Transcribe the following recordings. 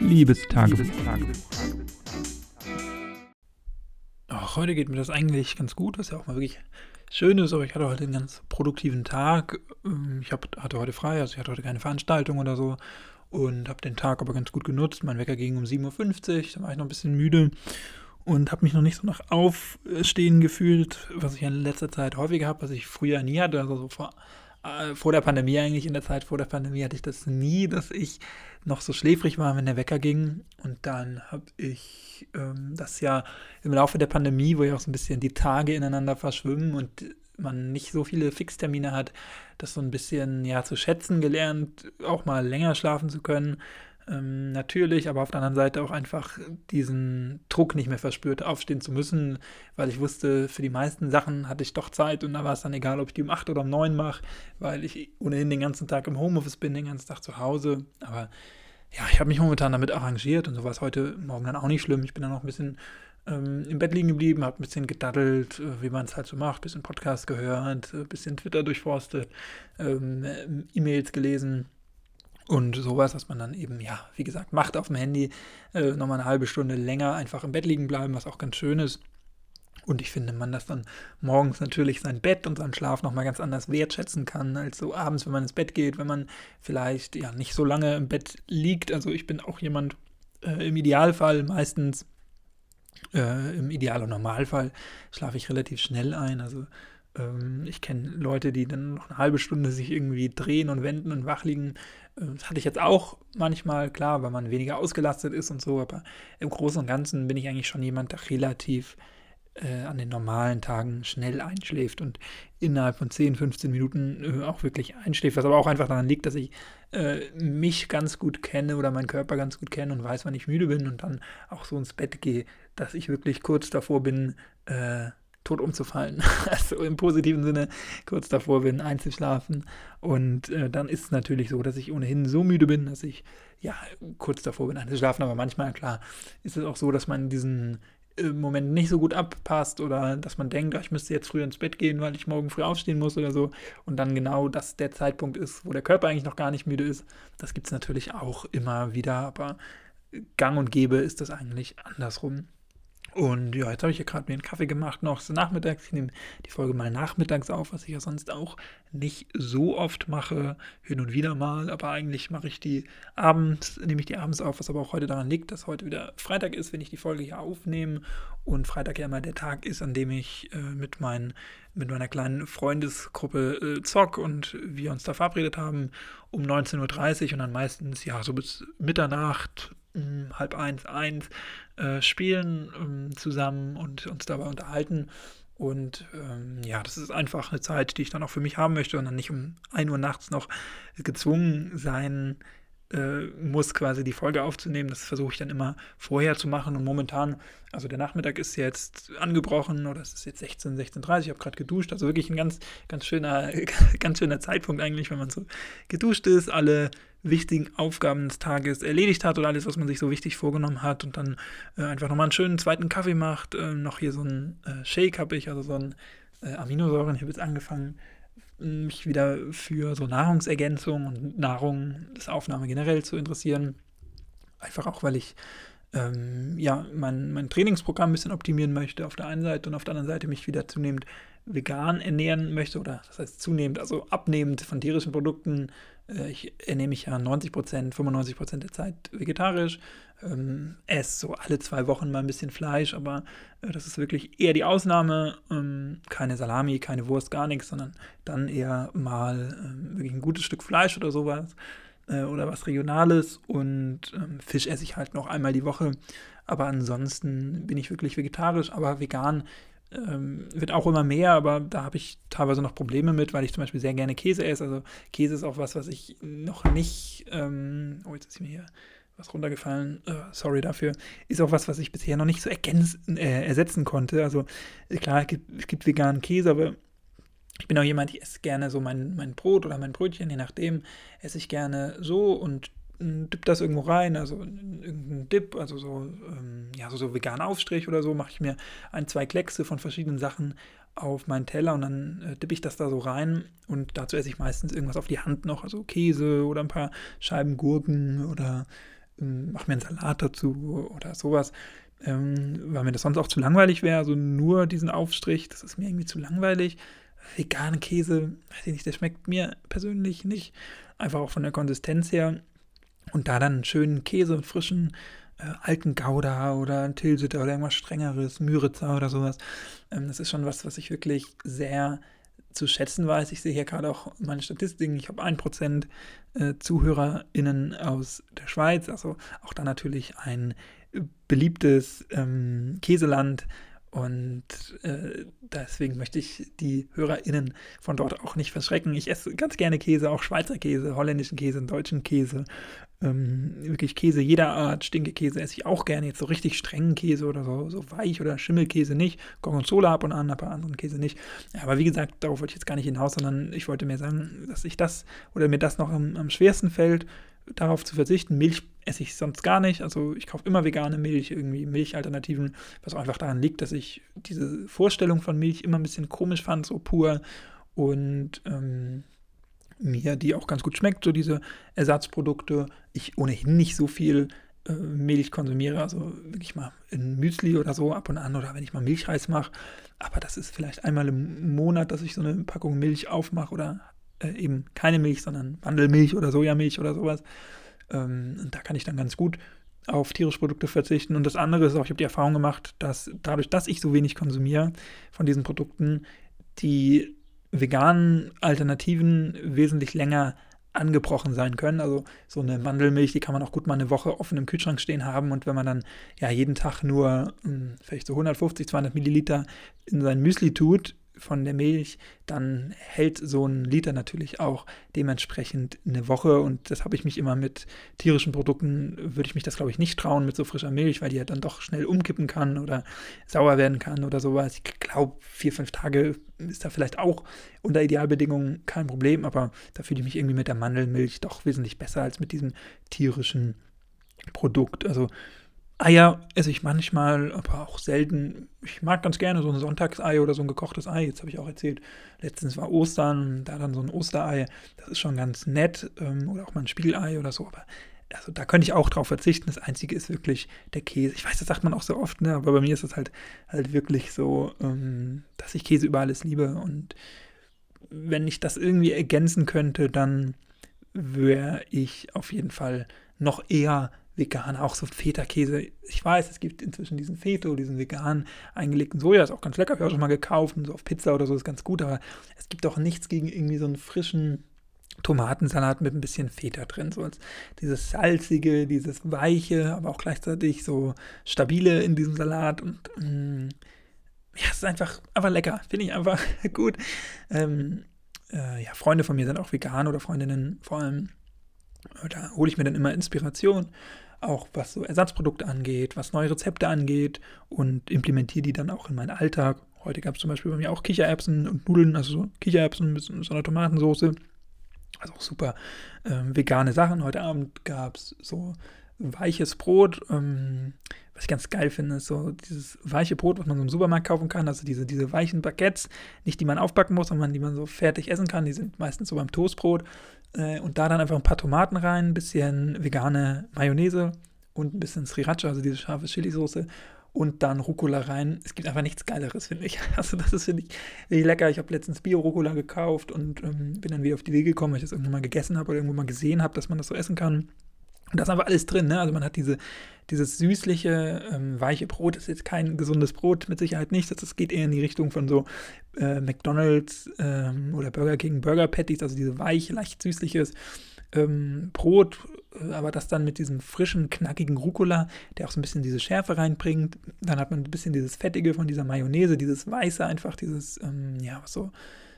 Liebestagebuch. Ach, heute geht mir das eigentlich ganz gut, was ja auch mal wirklich schön ist, aber ich hatte heute einen ganz produktiven Tag. Ähm, ich hab, hatte heute frei, also ich hatte heute keine Veranstaltung oder so und habe den Tag aber ganz gut genutzt. Mein Wecker ging um 7.50 Uhr, da war ich noch ein bisschen müde und habe mich noch nicht so nach Aufstehen gefühlt, was ich in letzter Zeit häufiger habe, was ich früher nie hatte, also so vor äh, vor der Pandemie eigentlich, in der Zeit vor der Pandemie hatte ich das nie, dass ich noch so schläfrig war, wenn der Wecker ging. Und dann habe ich ähm, das ja im Laufe der Pandemie, wo ja auch so ein bisschen die Tage ineinander verschwimmen und man nicht so viele Fixtermine hat, das so ein bisschen ja zu schätzen gelernt, auch mal länger schlafen zu können ähm, natürlich, aber auf der anderen Seite auch einfach diesen Druck nicht mehr verspürt, aufstehen zu müssen, weil ich wusste, für die meisten Sachen hatte ich doch Zeit und da war es dann egal, ob ich die um 8 oder um 9 mache, weil ich ohnehin den ganzen Tag im Homeoffice bin, den ganzen Tag zu Hause. Aber ja, ich habe mich momentan damit arrangiert und so war es heute Morgen dann auch nicht schlimm. Ich bin dann noch ein bisschen ähm, im Bett liegen geblieben, habe ein bisschen gedaddelt, äh, wie man es halt so macht, ein bisschen Podcast gehört, ein äh, bisschen Twitter durchforstet, ähm, E-Mails gelesen und sowas, was man dann eben, ja, wie gesagt, macht auf dem Handy, äh, nochmal eine halbe Stunde länger einfach im Bett liegen bleiben, was auch ganz schön ist. Und ich finde, man das dann morgens natürlich sein Bett und seinen Schlaf nochmal ganz anders wertschätzen kann, als so abends, wenn man ins Bett geht, wenn man vielleicht ja nicht so lange im Bett liegt. Also ich bin auch jemand, äh, im Idealfall meistens, äh, im Ideal- und Normalfall schlafe ich relativ schnell ein. Also ähm, ich kenne Leute, die dann noch eine halbe Stunde sich irgendwie drehen und wenden und wach liegen. Äh, das hatte ich jetzt auch manchmal, klar, weil man weniger ausgelastet ist und so, aber im Großen und Ganzen bin ich eigentlich schon jemand, der relativ äh, an den normalen Tagen schnell einschläft und innerhalb von 10, 15 Minuten äh, auch wirklich einschläft, was aber auch einfach daran liegt, dass ich äh, mich ganz gut kenne oder meinen Körper ganz gut kenne und weiß, wann ich müde bin und dann auch so ins Bett gehe, dass ich wirklich kurz davor bin, äh, tot umzufallen. Also im positiven Sinne kurz davor bin, einzuschlafen. Und äh, dann ist es natürlich so, dass ich ohnehin so müde bin, dass ich ja kurz davor bin, einzuschlafen. Aber manchmal, klar, ist es auch so, dass man diesen äh, Moment nicht so gut abpasst oder dass man denkt, ich müsste jetzt früher ins Bett gehen, weil ich morgen früh aufstehen muss oder so. Und dann genau das der Zeitpunkt ist, wo der Körper eigentlich noch gar nicht müde ist. Das gibt es natürlich auch immer wieder, aber gang und gäbe ist das eigentlich andersrum. Und ja, jetzt habe ich hier gerade mir einen Kaffee gemacht, noch so nachmittags. Ich nehme die Folge mal nachmittags auf, was ich ja sonst auch nicht so oft mache, hin und wieder mal. Aber eigentlich mache ich die abends, nehme ich die abends auf, was aber auch heute daran liegt, dass heute wieder Freitag ist, wenn ich die Folge hier aufnehme. Und Freitag ja immer der Tag ist, an dem ich äh, mit, mein, mit meiner kleinen Freundesgruppe äh, zock und wir uns da verabredet haben um 19.30 Uhr und dann meistens ja so bis Mitternacht, halb eins, eins äh, spielen ähm, zusammen und uns dabei unterhalten. Und ähm, ja, das ist einfach eine Zeit, die ich dann auch für mich haben möchte und dann nicht um 1 Uhr nachts noch gezwungen sein äh, muss, quasi die Folge aufzunehmen. Das versuche ich dann immer vorher zu machen. Und momentan, also der Nachmittag ist jetzt angebrochen oder es ist jetzt 16, 16.30 ich habe gerade geduscht. Also wirklich ein ganz, ganz schöner, ganz schöner Zeitpunkt eigentlich, wenn man so geduscht ist, alle wichtigen Aufgaben des Tages erledigt hat oder alles, was man sich so wichtig vorgenommen hat und dann äh, einfach nochmal einen schönen zweiten Kaffee macht. Äh, noch hier so einen äh, Shake habe ich, also so einen äh, Aminosäuren. Ich habe jetzt angefangen, mich wieder für so Nahrungsergänzung und Nahrung, das Aufnahme generell zu interessieren. Einfach auch, weil ich ähm, ja, mein, mein Trainingsprogramm ein bisschen optimieren möchte auf der einen Seite und auf der anderen Seite mich wieder zunehmend vegan ernähren möchte oder das heißt zunehmend, also abnehmend von tierischen Produkten. Äh, ich ernähre mich ja 90 Prozent, 95 Prozent der Zeit vegetarisch, ähm, esse so alle zwei Wochen mal ein bisschen Fleisch, aber äh, das ist wirklich eher die Ausnahme. Ähm, keine Salami, keine Wurst, gar nichts, sondern dann eher mal ähm, wirklich ein gutes Stück Fleisch oder sowas äh, oder was Regionales und ähm, Fisch esse ich halt noch einmal die Woche. Aber ansonsten bin ich wirklich vegetarisch, aber vegan ähm, wird auch immer mehr, aber da habe ich teilweise noch Probleme mit, weil ich zum Beispiel sehr gerne Käse esse. Also Käse ist auch was, was ich noch nicht, ähm, oh, jetzt ist mir hier was runtergefallen, uh, sorry dafür, ist auch was, was ich bisher noch nicht so ergänzen, äh, ersetzen konnte. Also klar, es gibt, es gibt veganen Käse, aber ich bin auch jemand, ich esse gerne so mein, mein Brot oder mein Brötchen, je nachdem, esse ich gerne so und dipp das irgendwo rein, also irgendein Dip, also so, ähm, ja, so, so veganer Aufstrich oder so, mache ich mir ein, zwei Kleckse von verschiedenen Sachen auf meinen Teller und dann äh, dippe ich das da so rein und dazu esse ich meistens irgendwas auf die Hand noch, also Käse oder ein paar Scheiben Gurken oder ähm, mache mir einen Salat dazu oder sowas, ähm, weil mir das sonst auch zu langweilig wäre. Also nur diesen Aufstrich, das ist mir irgendwie zu langweilig. Veganen Käse, weiß ich nicht, der schmeckt mir persönlich nicht. Einfach auch von der Konsistenz her. Und da dann einen schönen Käse, frischen äh, alten Gouda oder ein Tilsiter oder irgendwas strengeres, Müritzer oder sowas. Ähm, das ist schon was, was ich wirklich sehr zu schätzen weiß. Ich sehe hier gerade auch meine Statistiken. Ich habe 1% äh, ZuhörerInnen aus der Schweiz, also auch da natürlich ein beliebtes ähm, Käseland. Und äh, deswegen möchte ich die HörerInnen von dort auch nicht verschrecken. Ich esse ganz gerne Käse, auch Schweizer Käse, holländischen Käse, deutschen Käse. Ähm, wirklich Käse jeder Art, Stinkekäse esse ich auch gerne. Jetzt so richtig strengen Käse oder so, so weich oder Schimmelkäse nicht. Gorgonzola ab und an, aber anderen Käse nicht. Aber wie gesagt, darauf wollte ich jetzt gar nicht hinaus, sondern ich wollte mir sagen, dass ich das oder mir das noch am, am schwersten fällt, darauf zu verzichten. Milch esse ich sonst gar nicht. Also ich kaufe immer vegane Milch, irgendwie Milchalternativen, was auch einfach daran liegt, dass ich diese Vorstellung von Milch immer ein bisschen komisch fand, so pur. Und ähm, mir die auch ganz gut schmeckt, so diese Ersatzprodukte. Ich ohnehin nicht so viel äh, Milch konsumiere, also wirklich mal in Müsli oder so ab und an oder wenn ich mal Milchreis mache. Aber das ist vielleicht einmal im Monat, dass ich so eine Packung Milch aufmache oder äh, eben keine Milch, sondern Mandelmilch oder Sojamilch oder sowas. Ähm, und da kann ich dann ganz gut auf tierische Produkte verzichten. Und das andere ist auch, ich habe die Erfahrung gemacht, dass dadurch, dass ich so wenig konsumiere von diesen Produkten, die veganen Alternativen wesentlich länger angebrochen sein können. Also so eine Mandelmilch, die kann man auch gut mal eine Woche offen im Kühlschrank stehen haben und wenn man dann ja jeden Tag nur mh, hm, vielleicht so 150, 200 Milliliter in sein Müsli tut, von der Milch, dann hält so ein Liter natürlich auch dementsprechend eine Woche. Und das habe ich mich immer mit tierischen Produkten, würde ich mich das, glaube ich, nicht trauen mit so frischer Milch, weil die ja dann doch schnell umkippen kann oder sauer werden kann oder sowas. Ich glaube, vier, fünf Tage ist da vielleicht auch unter Idealbedingungen kein Problem, aber da fühle ich mich irgendwie mit der Mandelmilch doch wesentlich besser als mit diesem tierischen Produkt. Also Eier esse ich manchmal, aber auch selten. Ich mag ganz gerne so ein Sonntagsei oder so ein gekochtes Ei. Jetzt habe ich auch erzählt, letztens war Ostern, da dann so ein Osterei. Das ist schon ganz nett. Ähm, oder auch mal ein Spiegelei oder so. Aber also da könnte ich auch drauf verzichten. Das Einzige ist wirklich der Käse. Ich weiß, das sagt man auch so oft, ne? aber bei mir ist es halt, halt wirklich so, ähm, dass ich Käse über alles liebe. Und wenn ich das irgendwie ergänzen könnte, dann wäre ich auf jeden Fall noch eher vegan, auch so Feta-Käse. Ich weiß, es gibt inzwischen diesen Feto, diesen vegan eingelegten Soja, ist auch ganz lecker, habe ich auch schon mal gekauft und so auf Pizza oder so ist ganz gut, aber es gibt auch nichts gegen irgendwie so einen frischen Tomatensalat mit ein bisschen Feta drin, so als dieses salzige, dieses weiche, aber auch gleichzeitig so stabile in diesem Salat und mh, mm, ja, es ist einfach, einfach lecker, finde ich einfach gut. Ähm, äh, ja, Freunde von mir sind auch vegan oder Freundinnen vor allem. Da hole ich mir dann immer Inspiration auch was so Ersatzprodukte angeht, was neue Rezepte angeht und implementiere die dann auch in meinen Alltag. Heute gab es zum Beispiel bei mir auch Kichererbsen und Nudeln, also so Kichererbsen mit so einer Tomatensauce. Also auch super ähm, vegane Sachen. Heute Abend gab es so weiches Brot. Ähm, was ich ganz geil finde, ist so dieses weiche Brot, was man so im Supermarkt kaufen kann. Also diese, diese weichen Baguettes, nicht die man aufbacken muss, sondern die man so fertig essen kann. Die sind meistens so beim Toastbrot. Äh, und da dann einfach ein paar Tomaten rein, ein bisschen vegane Mayonnaise und ein bisschen Sriracha, also diese scharfe Chili-Soße und dann Rucola rein. Es gibt einfach nichts Geileres, finde ich. Also das ist, finde ich, richtig lecker. Ich habe letztens Bio-Rucola gekauft und ähm, bin dann wieder auf die Idee gekommen, weil ich das irgendwann mal gegessen habe oder irgendwo mal gesehen habe, dass man das so essen kann. Und da ist einfach alles drin, ne? Also man hat diese, dieses süßliche, ähm, weiche Brot, das ist jetzt kein gesundes Brot, mit Sicherheit nicht. Das, das geht eher in die Richtung von so äh, McDonalds ähm, oder Burger King Burger Patties, also diese weiche, leicht süßliches ähm, Brot, äh, aber das dann mit diesem frischen, knackigen Rucola, der auch so ein bisschen diese Schärfe reinbringt. Dann hat man ein bisschen dieses Fettige von dieser Mayonnaise, dieses Weiße einfach, dieses, ähm, ja, so,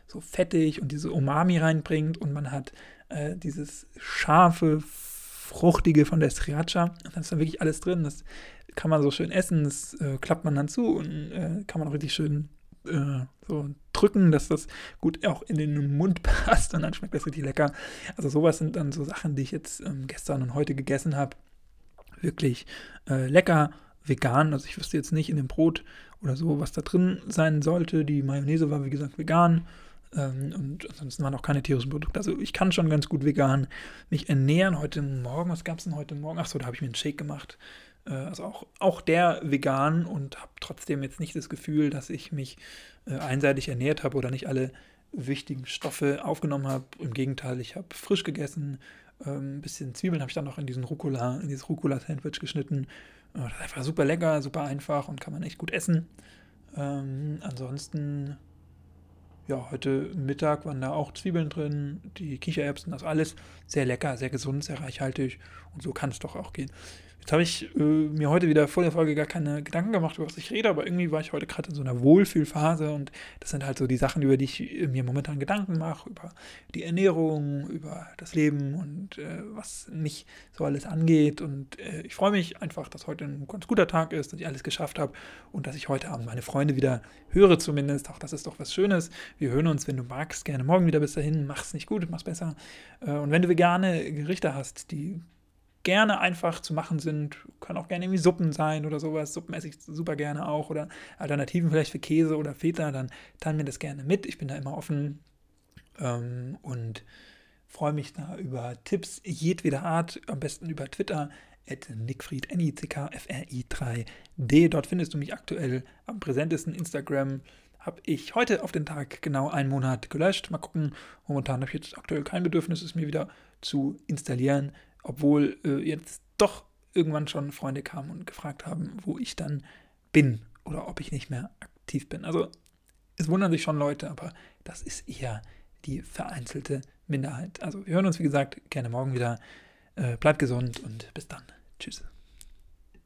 so fettig und diese Umami reinbringt und man hat äh, dieses scharfe, Fruchtige von der Sriracha. Da ist dann wirklich alles drin. Das kann man so schön essen. Das äh, klappt man dann zu und äh, kann man auch richtig schön äh, so drücken, dass das gut auch in den Mund passt und dann schmeckt das richtig lecker. Also sowas sind dann so Sachen, die ich jetzt ähm, gestern und heute gegessen habe. Wirklich äh, lecker, vegan. Also ich wüsste jetzt nicht in dem Brot oder so, was da drin sein sollte. Die Mayonnaise war wie gesagt vegan. Ähm, und ansonsten waren auch keine tierischen Produkte. Also ich kann schon ganz gut vegan mich ernähren. Heute Morgen, was gab es denn heute Morgen? Achso, da habe ich mir einen Shake gemacht. Äh, also auch, auch der vegan und habe trotzdem jetzt nicht das Gefühl, dass ich mich äh, einseitig ernährt habe oder nicht alle wichtigen Stoffe aufgenommen habe. Im Gegenteil, ich habe frisch gegessen. Ein ähm, bisschen Zwiebeln habe ich dann noch in diesen Rucola, in dieses Rucola-Sandwich geschnitten. Das ist einfach super lecker, super einfach und kann man echt gut essen. Ähm, ansonsten ja, heute Mittag waren da auch Zwiebeln drin, die Kichererbsen, das alles sehr lecker, sehr gesund, sehr reichhaltig und so kann es doch auch gehen. Jetzt habe ich äh, mir heute wieder vor der Folge gar keine Gedanken gemacht, über was ich rede, aber irgendwie war ich heute gerade in so einer Wohlfühlphase und das sind halt so die Sachen, über die ich äh, mir momentan Gedanken mache, über die Ernährung, über das Leben und äh, was mich so alles angeht. Und äh, ich freue mich einfach, dass heute ein ganz guter Tag ist, dass ich alles geschafft habe und dass ich heute Abend meine Freunde wieder höre zumindest. Auch das ist doch was Schönes. Wir hören uns, wenn du magst, gerne morgen wieder bis dahin. Mach's nicht gut, mach's besser. Äh, und wenn du vegane Gerichte hast, die gerne einfach zu machen sind. Können auch gerne irgendwie Suppen sein oder sowas. Suppen esse ich super gerne auch. Oder Alternativen vielleicht für Käse oder Feta. Dann teilen mir das gerne mit. Ich bin da immer offen ähm, und freue mich da über Tipps jedweder Art. Am besten über Twitter. At Nickfried, N-I-C-K-F-R-I-3-D. Dort findest du mich aktuell am präsentesten. Instagram habe ich heute auf den Tag genau einen Monat gelöscht. Mal gucken. Momentan habe ich jetzt aktuell kein Bedürfnis, es mir wieder zu installieren obwohl äh, jetzt doch irgendwann schon Freunde kamen und gefragt haben, wo ich dann bin oder ob ich nicht mehr aktiv bin. Also es wundern sich schon Leute, aber das ist eher die vereinzelte Minderheit. Also wir hören uns, wie gesagt, gerne morgen wieder. Äh, bleibt gesund und bis dann. Tschüss.